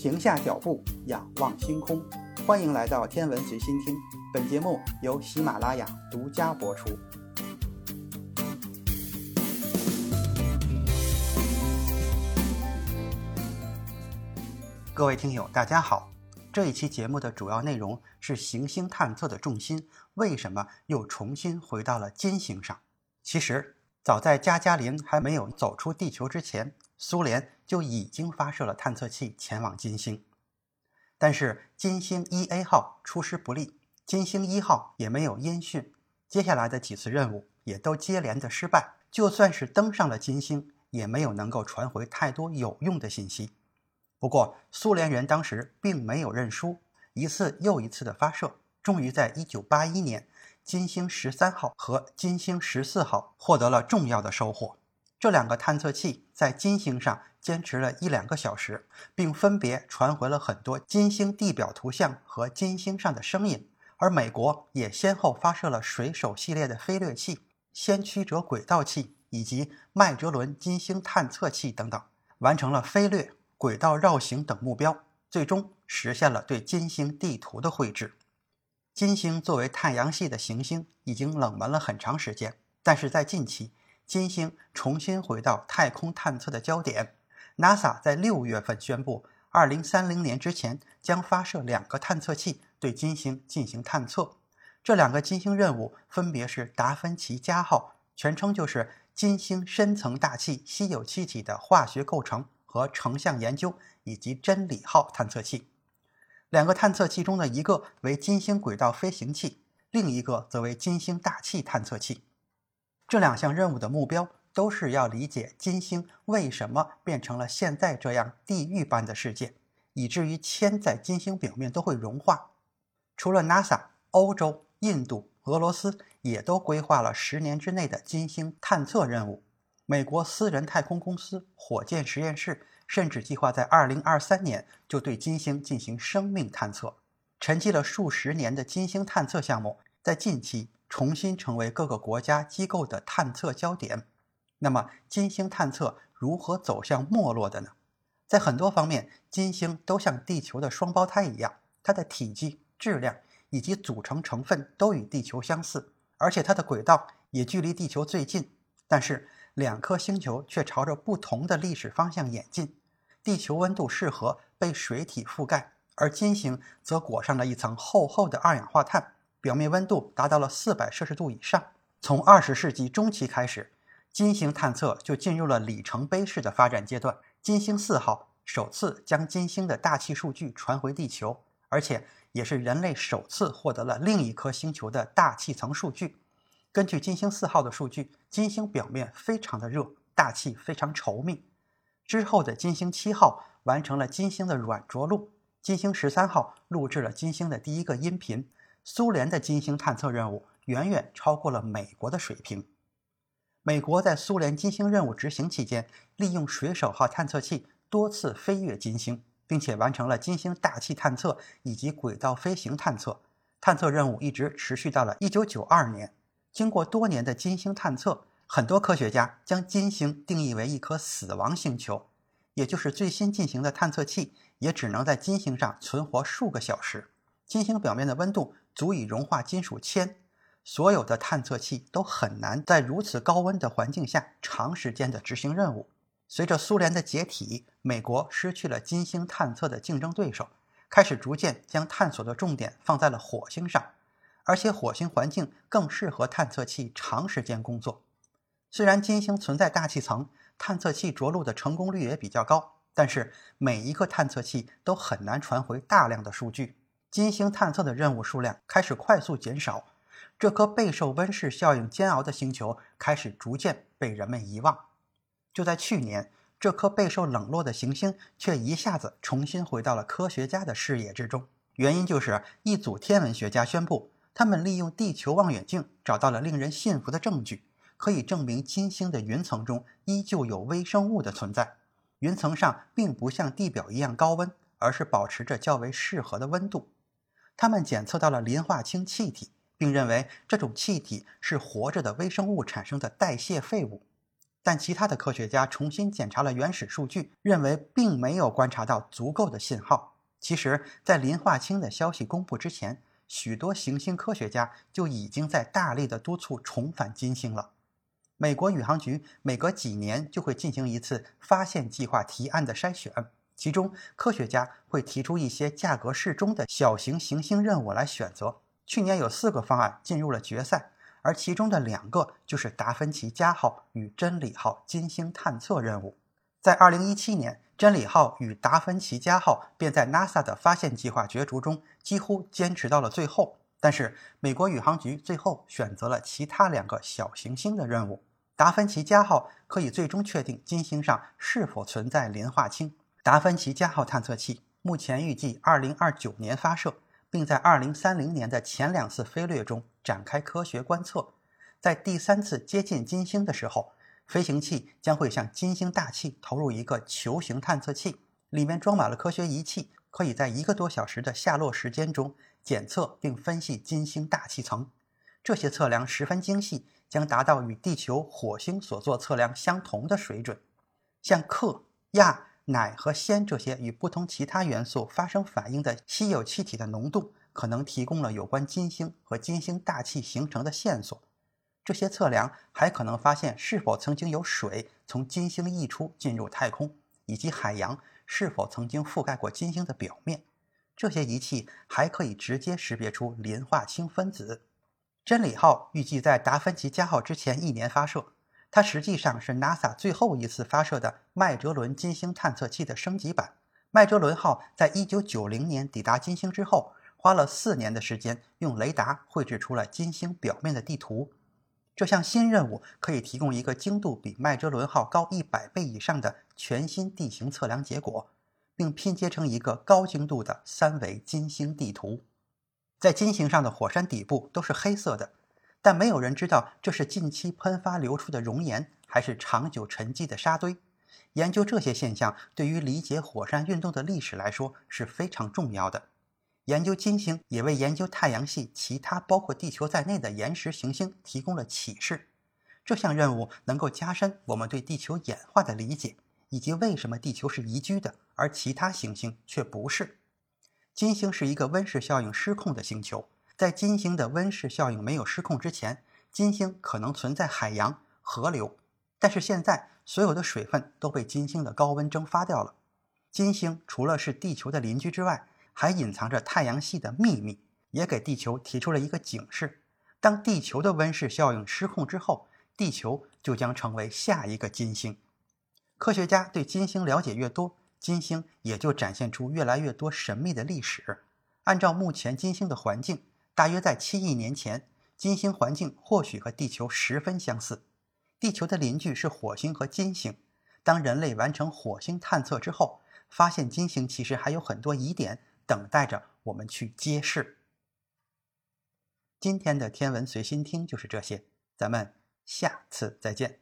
停下脚步，仰望星空。欢迎来到天文随心听，本节目由喜马拉雅独家播出。各位听友，大家好。这一期节目的主要内容是行星探测的重心为什么又重新回到了金星上？其实，早在加加林还没有走出地球之前，苏联就已经发射了探测器前往金星。但是，金星一 A 号出师不利，金星一号也没有音讯，接下来的几次任务也都接连的失败。就算是登上了金星，也没有能够传回太多有用的信息。不过，苏联人当时并没有认输，一次又一次的发射，终于在1981年，金星十三号和金星十四号获得了重要的收获。这两个探测器在金星上坚持了一两个小时，并分别传回了很多金星地表图像和金星上的声音。而美国也先后发射了水手系列的飞掠器、先驱者轨道器以及麦哲伦金星探测器等等，完成了飞掠。轨道绕行等目标，最终实现了对金星地图的绘制。金星作为太阳系的行星，已经冷门了很长时间。但是在近期，金星重新回到太空探测的焦点。NASA 在六月份宣布，二零三零年之前将发射两个探测器对金星进行探测。这两个金星任务分别是达芬奇加号，全称就是金星深层大气稀有气体的化学构成。和成像研究以及真理号探测器，两个探测器中的一个为金星轨道飞行器，另一个则为金星大气探测器。这两项任务的目标都是要理解金星为什么变成了现在这样地狱般的世界，以至于铅在金星表面都会融化。除了 NASA，欧洲、印度、俄罗斯也都规划了十年之内的金星探测任务。美国私人太空公司火箭实验室甚至计划在2023年就对金星进行生命探测。沉寂了数十年的金星探测项目，在近期重新成为各个国家机构的探测焦点。那么，金星探测如何走向没落的呢？在很多方面，金星都像地球的双胞胎一样，它的体积、质量以及组成成分都与地球相似，而且它的轨道也距离地球最近。但是，两颗星球却朝着不同的历史方向演进。地球温度适合被水体覆盖，而金星则裹上了一层厚厚的二氧化碳，表面温度达到了四百摄氏度以上。从二十世纪中期开始，金星探测就进入了里程碑式的发展阶段。金星四号首次将金星的大气数据传回地球，而且也是人类首次获得了另一颗星球的大气层数据。根据金星四号的数据，金星表面非常的热，大气非常稠密。之后的金星七号完成了金星的软着陆，金星十三号录制了金星的第一个音频。苏联的金星探测任务远远超过了美国的水平。美国在苏联金星任务执行期间，利用水手号探测器多次飞越金星，并且完成了金星大气探测以及轨道飞行探测。探测任务一直持续到了一九九二年。经过多年的金星探测，很多科学家将金星定义为一颗死亡星球，也就是最新进行的探测器也只能在金星上存活数个小时。金星表面的温度足以融化金属铅，所有的探测器都很难在如此高温的环境下长时间的执行任务。随着苏联的解体，美国失去了金星探测的竞争对手，开始逐渐将探索的重点放在了火星上。而且火星环境更适合探测器长时间工作。虽然金星存在大气层，探测器着陆的成功率也比较高，但是每一个探测器都很难传回大量的数据。金星探测的任务数量开始快速减少，这颗备受温室效应煎熬的星球开始逐渐被人们遗忘。就在去年，这颗备受冷落的行星却一下子重新回到了科学家的视野之中。原因就是一组天文学家宣布。他们利用地球望远镜找到了令人信服的证据，可以证明金星的云层中依旧有微生物的存在。云层上并不像地表一样高温，而是保持着较为适合的温度。他们检测到了磷化氢气体，并认为这种气体是活着的微生物产生的代谢废物。但其他的科学家重新检查了原始数据，认为并没有观察到足够的信号。其实，在磷化氢的消息公布之前，许多行星科学家就已经在大力的督促重返金星了。美国宇航局每隔几年就会进行一次发现计划提案的筛选，其中科学家会提出一些价格适中的小型行星任务来选择。去年有四个方案进入了决赛。而其中的两个就是达芬奇加号与真理号金星探测任务。在2017年，真理号与达芬奇加号便在 NASA 的发现计划角逐中几乎坚持到了最后。但是，美国宇航局最后选择了其他两个小行星的任务。达芬奇加号可以最终确定金星上是否存在磷化氢。达芬奇加号探测器目前预计2029年发射。并在二零三零年的前两次飞掠中展开科学观测。在第三次接近金星的时候，飞行器将会向金星大气投入一个球形探测器，里面装满了科学仪器，可以在一个多小时的下落时间中检测并分析金星大气层。这些测量十分精细，将达到与地球、火星所做测量相同的水准。像氪、亚。氖和氙这些与不同其他元素发生反应的稀有气体的浓度，可能提供了有关金星和金星大气形成的线索。这些测量还可能发现是否曾经有水从金星溢出进入太空，以及海洋是否曾经覆盖过金星的表面。这些仪器还可以直接识别出磷化氢分子。真理号预计在达芬奇加号之前一年发射。它实际上是 NASA 最后一次发射的麦哲伦金星探测器的升级版。麦哲伦号在一九九零年抵达金星之后，花了四年的时间，用雷达绘制出了金星表面的地图。这项新任务可以提供一个精度比麦哲伦号高一百倍以上的全新地形测量结果，并拼接成一个高精度的三维金星地图。在金星上的火山底部都是黑色的。但没有人知道这是近期喷发流出的熔岩，还是长久沉积的沙堆。研究这些现象，对于理解火山运动的历史来说是非常重要的。研究金星也为研究太阳系其他包括地球在内的岩石行星提供了启示。这项任务能够加深我们对地球演化的理解，以及为什么地球是宜居的，而其他行星却不是。金星是一个温室效应失控的星球。在金星的温室效应没有失控之前，金星可能存在海洋、河流。但是现在，所有的水分都被金星的高温蒸发掉了。金星除了是地球的邻居之外，还隐藏着太阳系的秘密，也给地球提出了一个警示：当地球的温室效应失控之后，地球就将成为下一个金星。科学家对金星了解越多，金星也就展现出越来越多神秘的历史。按照目前金星的环境，大约在七亿年前，金星环境或许和地球十分相似。地球的邻居是火星和金星。当人类完成火星探测之后，发现金星其实还有很多疑点等待着我们去揭示。今天的天文随心听就是这些，咱们下次再见。